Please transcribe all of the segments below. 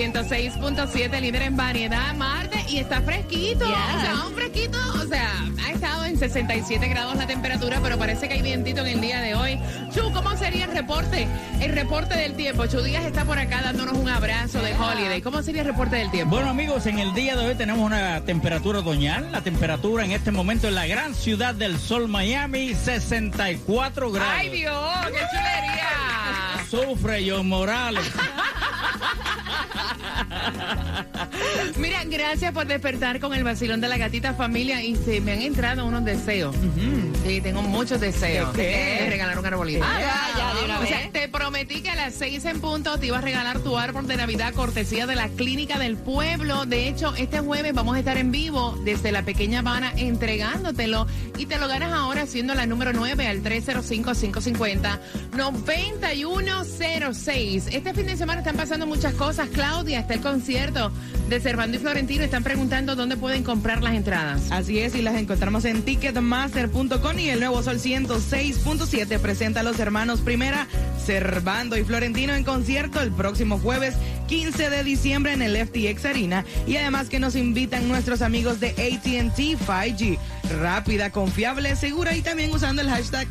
106.7, líder en variedad, Marte, y está fresquito. O sea, un fresquito, o sea, estado en 67 grados la temperatura, pero parece que hay vientito en el día de hoy. Chu, ¿cómo sería el reporte? El reporte del tiempo. Chu Díaz está por acá dándonos un abrazo de holiday. ¿Cómo sería el reporte del tiempo? Bueno amigos, en el día de hoy tenemos una temperatura otoñal. La temperatura en este momento en la gran ciudad del sol Miami, 64 grados. ¡Ay, Dios! ¡Qué chulería! Sufre John Morales. Mira, gracias por despertar con el vacilón de la gatita familia y se me han entrado unos deseos. Sí, tengo muchos deseos. ¿De qué? De regalar un arbolito. Ah, ya, de una o sea, vez. te prometí que a las seis en punto te iba a regalar tu árbol de Navidad cortesía de la Clínica del Pueblo. De hecho, este jueves vamos a estar en vivo desde la pequeña Habana entregándotelo y te lo ganas ahora siendo la número 9 al 305-550-9106. Este fin de semana están pasando muchas cosas. Claudia, está el concierto de Servando y Florentino. Están preguntando dónde pueden comprar las entradas. Así es, y las encontramos en ticketmaster.com y el nuevo Sol 106.7 presenta a los hermanos Primera, Servando y Florentino en concierto el próximo jueves 15 de diciembre en el FTX Arena y además que nos invitan nuestros amigos de AT&T 5G, rápida, confiable, segura y también usando el hashtag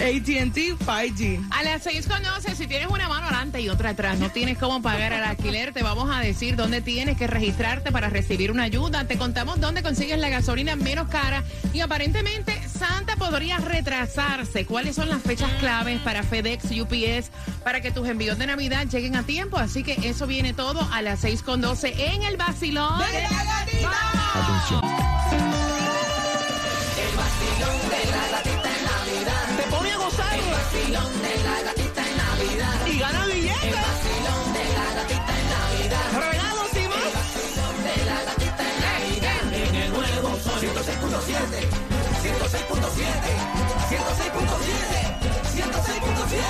AT&T 5G. A las seis conoces, si tienes una mano adelante y otra atrás, no tienes cómo pagar el alquiler, te vamos a decir dónde tienes que registrarte para recibir una ayuda. Te contamos dónde consigues la gasolina menos cara y aparentemente Santa podría retrasarse. ¿Cuáles son las fechas claves para FedEx, UPS, para que tus envíos de Navidad lleguen a tiempo? Así que eso viene todo a las seis con doce en el vacilón. ¡De la gatita! Te gozar y gana billetes. Regalos y más.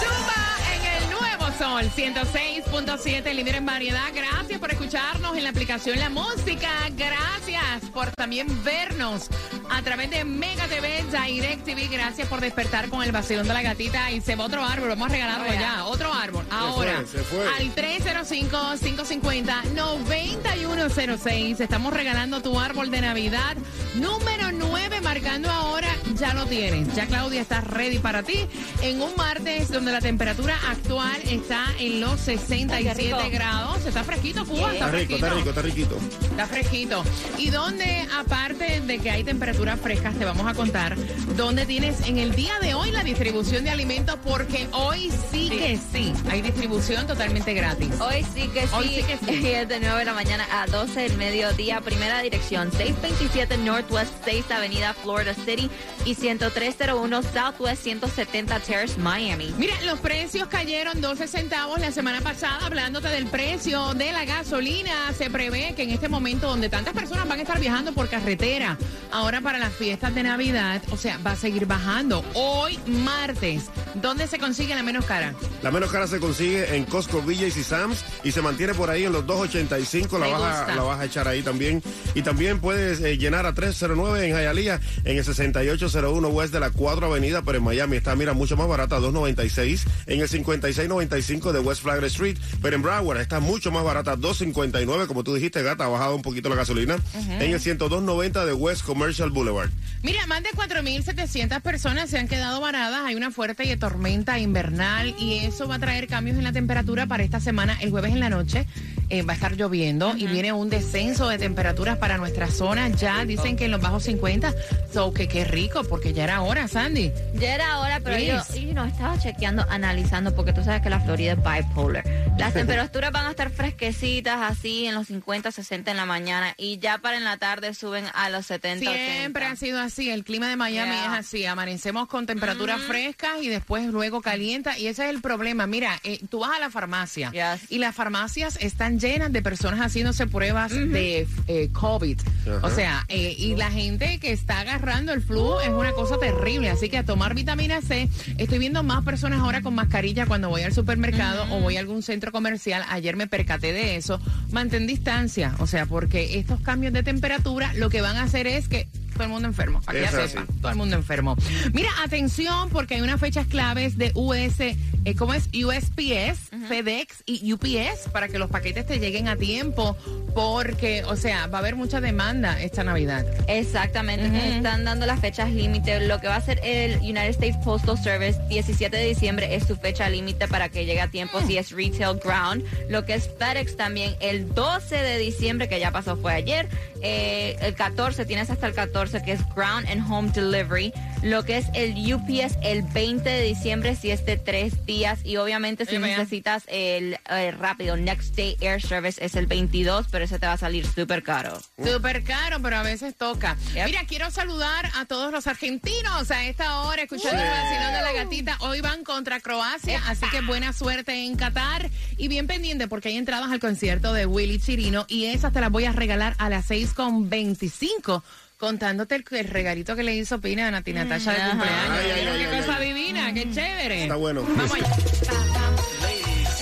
Zumba en el nuevo sol 106.7, líder en variedad. Gracias por escucharnos en la aplicación La Música. Gracias por también vernos a través de Mega TV, Direct TV. Gracias por despertar con el vacilón de la gatita. Y se va otro árbol. Vamos a regalarlo ya. Otro árbol. Ahora. se fue. Al 305-550-9106. Estamos regalando tu árbol de Navidad. Número 9, marcando ahora. Ya lo tienes. Ya Claudia está ready para ti. En un martes donde la temperatura actual está en los 67 grados. Está fresquito, Cuba. Está Está rico, fresquito. está rico, está riquito. Está fresquito. Y donde, aparte de que hay temperaturas frescas, te vamos a contar dónde tienes en el día de hoy la distribución de alimentos, porque hoy sí, que sí. Hay distribución totalmente gratis. Hoy sí que sí. Hoy sí que sí. Es de 9 de la mañana a 12 del mediodía. Primera dirección, 627 Northwest 6 Avenida Florida City. y 10301 Southwest 170 Terrace, Miami. Mira, los precios cayeron 12 centavos la semana pasada. Hablándote del precio de la gasolina, se prevé que en este momento donde tantas personas van a estar viajando por carretera, ahora para las fiestas de Navidad, o sea, va a seguir bajando. Hoy, martes, ¿dónde se consigue la menos cara? La menos cara se consigue en Costco, Villas y Sam's y se mantiene por ahí en los 2.85. La vas, a, la vas a echar ahí también. Y también puedes eh, llenar a 309 en Hialeah, en el 6801 West de la 4 Avenida, pero en Miami está, mira, mucho más barata, 2.96. En el 5695 de West Flagler Street, pero en Broward está mucho más barata, 2.59. Como tú dijiste, gata, ha bajado un poquito la gasolina. En el 10290 de West Commercial Boulevard. Mira, más de 4.700 personas se han quedado varadas. Hay una fuerte tormenta invernal y eso va a traer cambios en la temperatura para esta semana. El jueves en la noche eh, va a estar lloviendo y viene un descenso de temperaturas para nuestra zona. Ya dicen que en los bajos 50. So, que qué rico, porque ya era hora, Sandy. Ya era hora, pero yo, no estaba chequeando, analizando, porque tú sabes que la Florida es bipolar. Las temperaturas van a estar fresquecitas así en los 50, 60 en la mañana y ya para en la tarde suben a los 70, Siempre 80. ha sido así. El clima de Miami Yeah. es así. Amanecemos con temperaturas frescas y después luego calienta. Y ese es el problema. Mira, eh, tú vas a la farmacia Yes. y las farmacias están llenas de personas haciéndose pruebas de eh, COVID. O sea, eh, y la gente que está agarrando el flu es una cosa terrible. Así que a tomar vitamina C. Estoy viendo más personas ahora con mascarilla cuando voy al supermercado o voy a algún centro comercial. Ayer me percaté de eso. Mantén distancia. O sea, porque estos cambios de temperatura lo que van a hacer es que todo el mundo enfermo. Para que ya Eso es sepa, así. todo el mundo enfermo. Mira, atención, porque hay unas fechas claves de US, eh, ¿cómo es? USPS, FedEx y UPS para que los paquetes te lleguen a tiempo, porque, o sea, va a haber mucha demanda esta Navidad. Exactamente, están dando las fechas límite. Lo que va a hacer el United States Postal Service, 17 de diciembre es su fecha límite para que llegue a tiempo si es retail ground. Lo que es FedEx también, el 12 de diciembre, que ya pasó fue ayer. Eh, el 14, tienes hasta el 14, que es ground and home delivery. Lo que es el UPS, el 20 de diciembre, si es de tres días. Y obviamente si necesitas el eh, rápido Next Day Air Service, es el 22, pero ese te va a salir súper caro. Súper caro, pero a veces toca. Yep. Mira, quiero saludar a todos los argentinos a esta hora, escuchando el vacilón de la gatita. Hoy van contra Croacia, así que buena suerte en Qatar. Y bien pendiente, porque hay entradas al concierto de Willy Chirino y esas te las voy a regalar a las 6.25. Contándote el, el regalito que le hizo Pina a Nati Natasha de ajá. cumpleaños. Ay, ay, Mira ay, qué ay, cosa ay. divina, qué chévere. Está bueno. Vamos allá.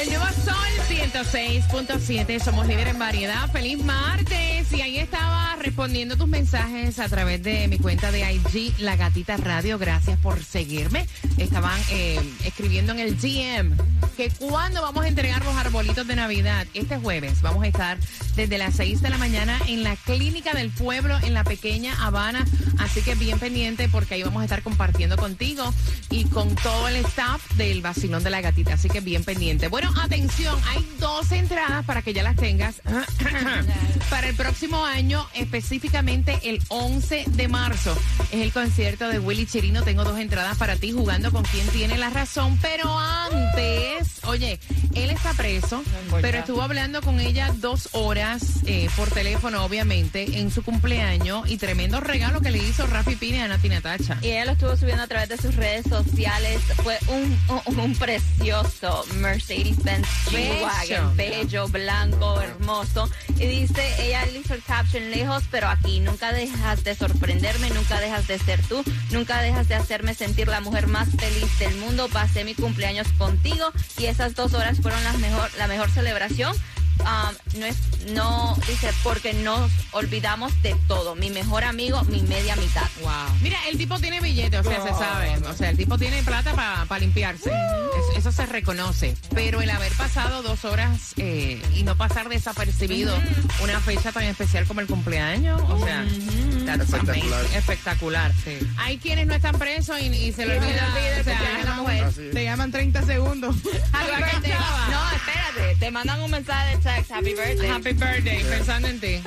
El nuevo Sol 106.7, somos líderes en variedad. Feliz martes. Y ahí estaba respondiendo tus mensajes a través de mi cuenta de IG, La Gatita Radio. Gracias por seguirme. Estaban eh, escribiendo en el GM que cuando vamos a entregar los arbolitos de Navidad, este jueves vamos a estar desde las 6 de la mañana en la Clínica del Pueblo en la pequeña Habana. Así que bien pendiente porque ahí vamos a estar compartiendo contigo y con todo el staff del vacilón de la gatita. Así que bien pendiente. Bueno, atención, hay dos entradas para que ya las tengas para el próximo año, específicamente el 11 de marzo. Es el concierto de Willy Chirino. Tengo dos entradas para ti jugando con quien tiene la razón. Pero antes, oye, él está preso, pero estuvo hablando con ella dos horas eh, por teléfono, obviamente, en su cumpleaños y tremendo regalo que le hizo Rafi Pine a Nati Natacha. Y ella lo estuvo subiendo a través de sus redes sociales. Fue un, un, un precioso Mercedes-Benz G-Wagon, bello, blanco, hermoso. Y dice, ella le hizo el caption lejos, pero aquí nunca dejas de sorprenderme, nunca dejas de ser tú, nunca dejas de hacerme sentir la mujer más feliz del mundo. Pasé mi cumpleaños contigo y esas dos horas fueron la mejor celebración. Um, no es, no, dice, porque nos olvidamos de todo. Mi mejor amigo, mi media mitad. Wow. Mira, el tipo tiene billete, o sea, se sabe. O sea, el tipo tiene plata para limpiarse. Eso, eso se reconoce. Pero el haber pasado dos horas eh, y no pasar desapercibido una fecha tan especial como el cumpleaños, o sea, that's Espectacular. espectacular. Hay quienes no están presos y, y se le olvida. o sea, la mujer. Te llaman 30 segundos. No, espérate. Te mandan un mensaje de text. Happy birthday. Happy birthday, pensando en ti.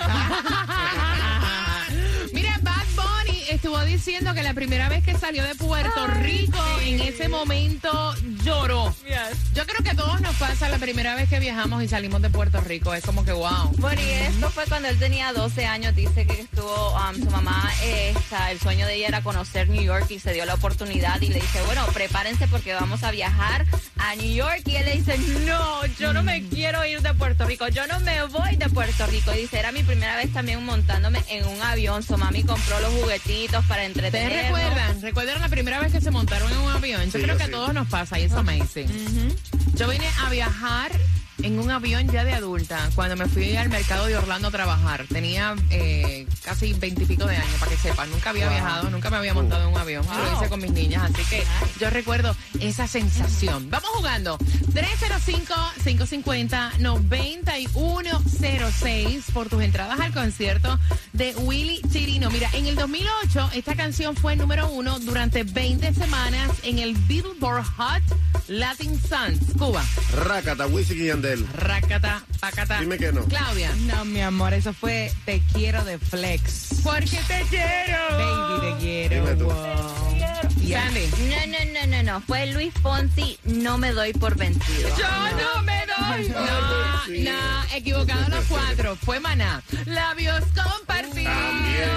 Estuvo diciendo que la primera vez que salió de Puerto Rico, en ese momento lloró. Yo creo que a todos nos pasa la primera vez que viajamos y salimos de Puerto Rico. Es como que wow. Bueno, y esto fue cuando él tenía 12 años. Dice que estuvo, um, su mamá, eh, está- el sueño de ella era conocer New York y se dio la oportunidad. Y le dice, bueno, prepárense porque vamos a viajar a New York. Y él le dice, no, yo no me quiero ir de Puerto Rico. Yo no me voy de Puerto Rico. Y dice, era mi primera vez también montándome en un avión. Su mami compró los juguetitos para ¿Ustedes entretenernos. recuerdan? ¿Recuerdan la primera vez que se montaron en un avión? Yo Sí, creo yo que a sí. todos nos pasa y es amazing. Yo vine a viajar en un avión ya de adulta cuando me fui al mercado de Orlando a trabajar. Tenía eh, casi veintipico de años, para que sepan. Nunca había viajado, nunca me había montado en un avión. Lo hice con mis niñas, así que yo recuerdo esa sensación. Vamos jugando. 305-550-9106 por tus entradas al concierto de Willy Chirino. Mira, en el 2008 esta canción fue número uno durante 20 semanas en el Billboard Hot Latin Songs. Cuba. Rácata, Wisin y Yandel. Racata, pacata. Dime que no. Claudia. No, mi amor, eso fue Te quiero de Flex. Porque te quiero. Baby, te quiero. Dime tú. wow. Sandy. No, no, no, no, no. Fue Luis Fonsi, no me doy por vencido. Yo no me doy. No, sí. no, equivocado los cuatro. Fue maná. Labios compartidos. También,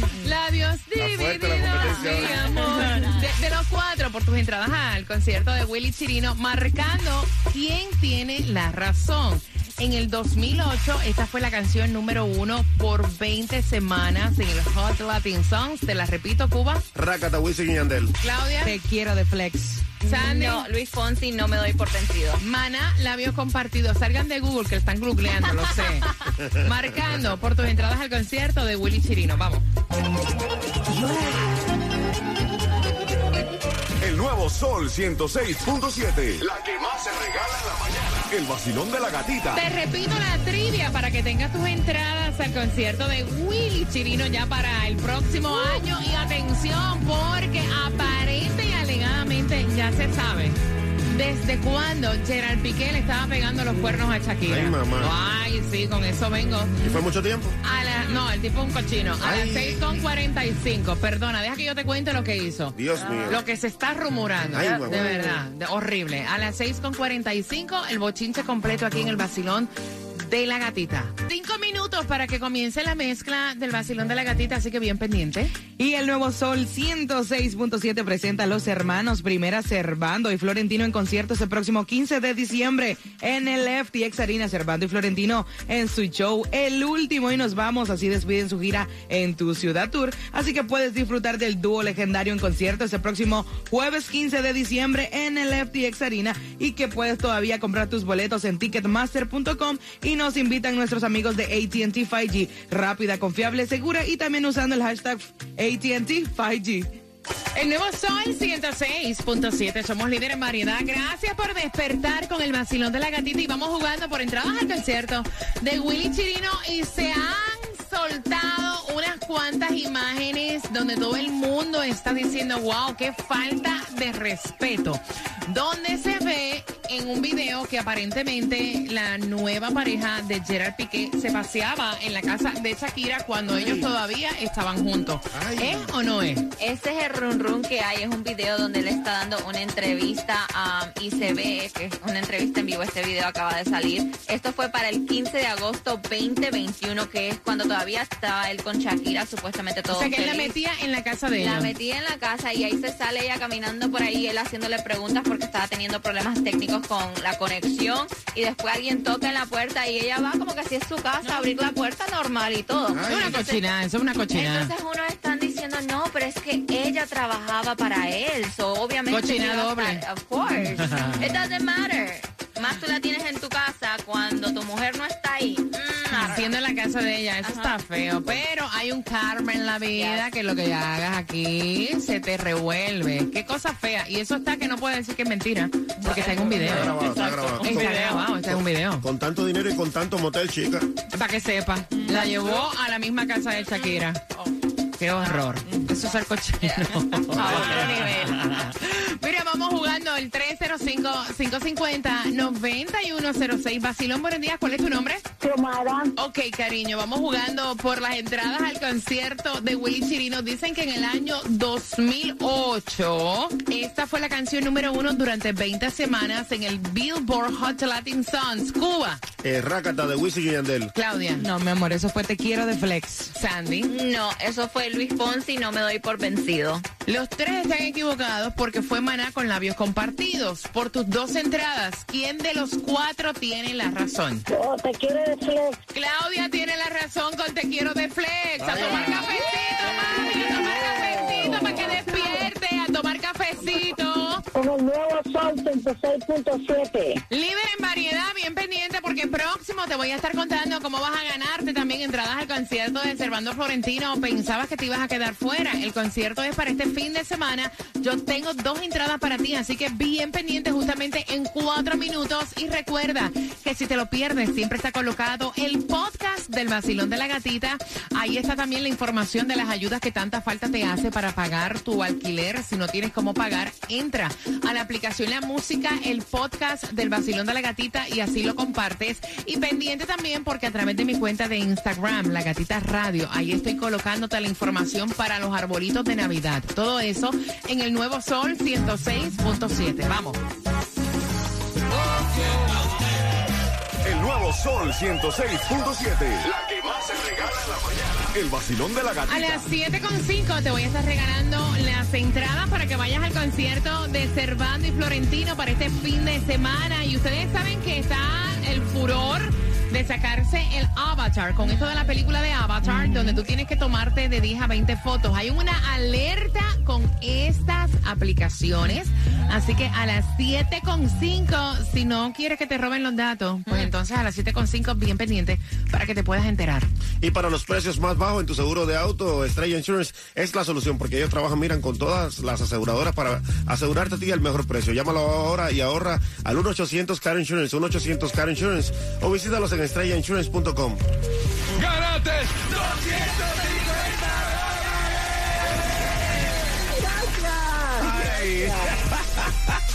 ¿no? Labios la divididos, mi amor. De, de los cuatro, por tus entradas al concierto de Willy Chirino, marcando quién tiene la razón. En el 2008, esta fue la canción número uno por 20 semanas en el Hot Latin Songs. Te la repito, Cuba. Rácata, Wisin y Yandel. Claudia. Te quiero de Flex. Sandy. No, Luis Fonsi, no me doy por vencido. Mana, labios compartidos. Salgan de Google que están googleando, lo sé. Marcando por tus entradas al concierto de Willy Chirino. Vamos. El nuevo Sol 106.7. La que más se regala en la mañana. El vacilón de la gatita. Te repito la trivia para que tengas tus entradas al concierto de Willy Chirino ya para el próximo año. Y atención, porque aparente y alegadamente ya se sabe. ¿Desde cuándo Gerard Piqué le estaba pegando los cuernos a Shakira? Ay, mamá. Ay, sí, con eso vengo. ¿Y fue mucho tiempo? A la, no, el tipo es un cochino. A Ay. las 6.45. Perdona, deja que yo te cuente lo que hizo. Dios mío. Lo que se está rumorando, Ay, de verdad, de- horrible. A las 6.45, el bochinche completo aquí en el vacilón de la gatita. Cinco minutos para que comience la mezcla del vacilón de la gatita, así que bien pendiente. Y el nuevo Sol 106.7 presenta a los hermanos Primera Cervando y Florentino en conciertos el próximo 15 de diciembre en el FTX Arena. Cervando y Florentino en su show El Último y nos vamos. Así despiden su gira en tu ciudad tour. Así que puedes disfrutar del dúo legendario en conciertos el próximo jueves 15 de diciembre en el FTX Arena y que puedes todavía comprar tus boletos en ticketmaster.com y nos invitan nuestros amigos de AT&T 5G. Rápida, confiable, segura y también usando el hashtag AT&T 5G. El nuevo Sol 106.7. Somos líderes en variedad. Gracias por despertar con el vacilón de la gatita y vamos jugando por entradas al concierto de Willy Chirino y se han soltado unas cuantas imágenes donde todo el mundo está diciendo, wow, qué falta de respeto. Donde se ve en un video que aparentemente la nueva pareja de Gerard Piqué se paseaba en la casa de Shakira cuando ellos todavía estaban juntos. Ay. ¿Es o no es? Ese es el run run que hay, es un video donde él está dando una entrevista um, y se ve que es una entrevista en vivo, este video acaba de salir. Esto fue para el 15 de agosto 2021, que es cuando todavía estaba él con Shakira, supuestamente todo O sea, que él la metía en la casa de La ellos. metía en la casa y ahí se sale ella caminando por ahí, él haciéndole preguntas porque estaba teniendo problemas técnicos con la conexión y después alguien toca en la puerta y ella va como que así es su casa, a abrir la puerta normal y todo. Es una cochinada, eso es una cochinada. Entonces uno están diciendo, no, pero es que ella trabajaba para él, so obviamente... Cochina doble. estar- Of course. It doesn't matter. Más tú la tienes en tu casa cuando tu mujer no está ahí. Mm, Haciendo en la casa de ella, eso está feo. Pero hay un karma en la vida que lo que hagas aquí se te revuelve. Qué cosa fea. Y eso está que no puede decir que es mentira, porque está en un video. Está grabado, está grabado. Está grabado, está en un video. Con tanto dinero y con tanto motel, chica. Para que sepa. La llevó a la misma casa de Shakira. Qué horror. Eso es ser cochino. A otro nivel. Al 305-550-9106. Basilón, buenos días. ¿Cuál es tu nombre? Xiomara. Ok, cariño, vamos jugando por las entradas al concierto de Willy Chirino. Dicen que en el año 2008, esta fue la canción número uno durante 20 semanas en el Billboard Hot Latin Songs, Cuba. Eh, Rácata de Wisin y Yandel. Claudia. No, mi amor, eso fue Te Quiero de Flex. Sandy. No, eso fue Luis Fonsi, no me doy por vencido. Los tres están equivocados porque fue Maná con labios compartidos. Por tus dos entradas, ¿quién de los cuatro tiene la razón? Oh, te quiero de flex. Claudia tiene la razón con Te Quiero de Flex. A tomar cafecito, mami. A tomar cafecito para que despierte. A tomar cafecito. Con el nuevo Sol 106.7. Líder en te voy a estar contando cómo vas a ganarte también entradas al concierto de Servando Florentino. Pensabas que te ibas a quedar fuera. El concierto es para este fin de semana. Yo tengo dos entradas para ti, así que bien pendiente justamente en cuatro minutos. Y recuerda que si te lo pierdes, siempre está colocado el podcast del vacilón de la gatita. Ahí está también la información de las ayudas que tanta falta te hace para pagar tu alquiler. Si no tienes cómo pagar, entra a la aplicación La Música, el podcast del vacilón de la gatita y así lo compartes. Y pendiente también porque a través de mi cuenta de Instagram, La Gatita Radio, ahí estoy colocándote la información para los arbolitos de Navidad. Todo eso en el nuevo Sol 106.7. Vamos. El nuevo Sol 106.7. La que más se regala en la mañana. El vacilón de la A gatita. las 7.5 te voy a estar regalando las entradas para que vayas al concierto de Cervando y Florentino para este fin de semana. Y ustedes saben que está el furor de sacarse el avatar, con esto de la película de Avatar, donde tú tienes que tomarte de 10 a 20 fotos. Hay una alerta con estas aplicaciones, así que a las 7.5, si no quieres que te roben los datos, pues entonces a las 7.5 bien pendiente para que te puedas enterar. Y para los precios más bajos en tu seguro de auto, Estrella Insurance es la solución porque ellos trabajan, miran, con todas las aseguradoras para asegurarte a ti el mejor precio. Llámalo ahora y ahorra al 1-800-CAR Insurance, 1-800-CAR Insurance o visítalos en estrellainsurance.com. ¡Gánate!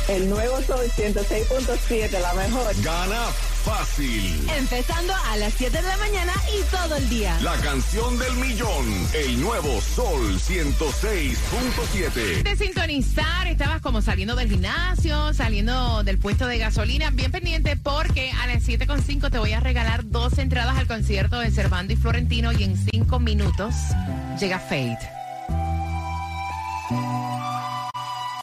El nuevo Sol 106.7, la mejor. Gana fácil. Empezando a las 7 de la mañana y todo el día. La canción del millón. El nuevo Sol 106.7. de sintonizar, estabas como saliendo del gimnasio, saliendo del puesto de gasolina, bien pendiente porque a las 7.5 te voy a regalar dos entradas al concierto de Cervando y Florentino y en cinco minutos llega Fate.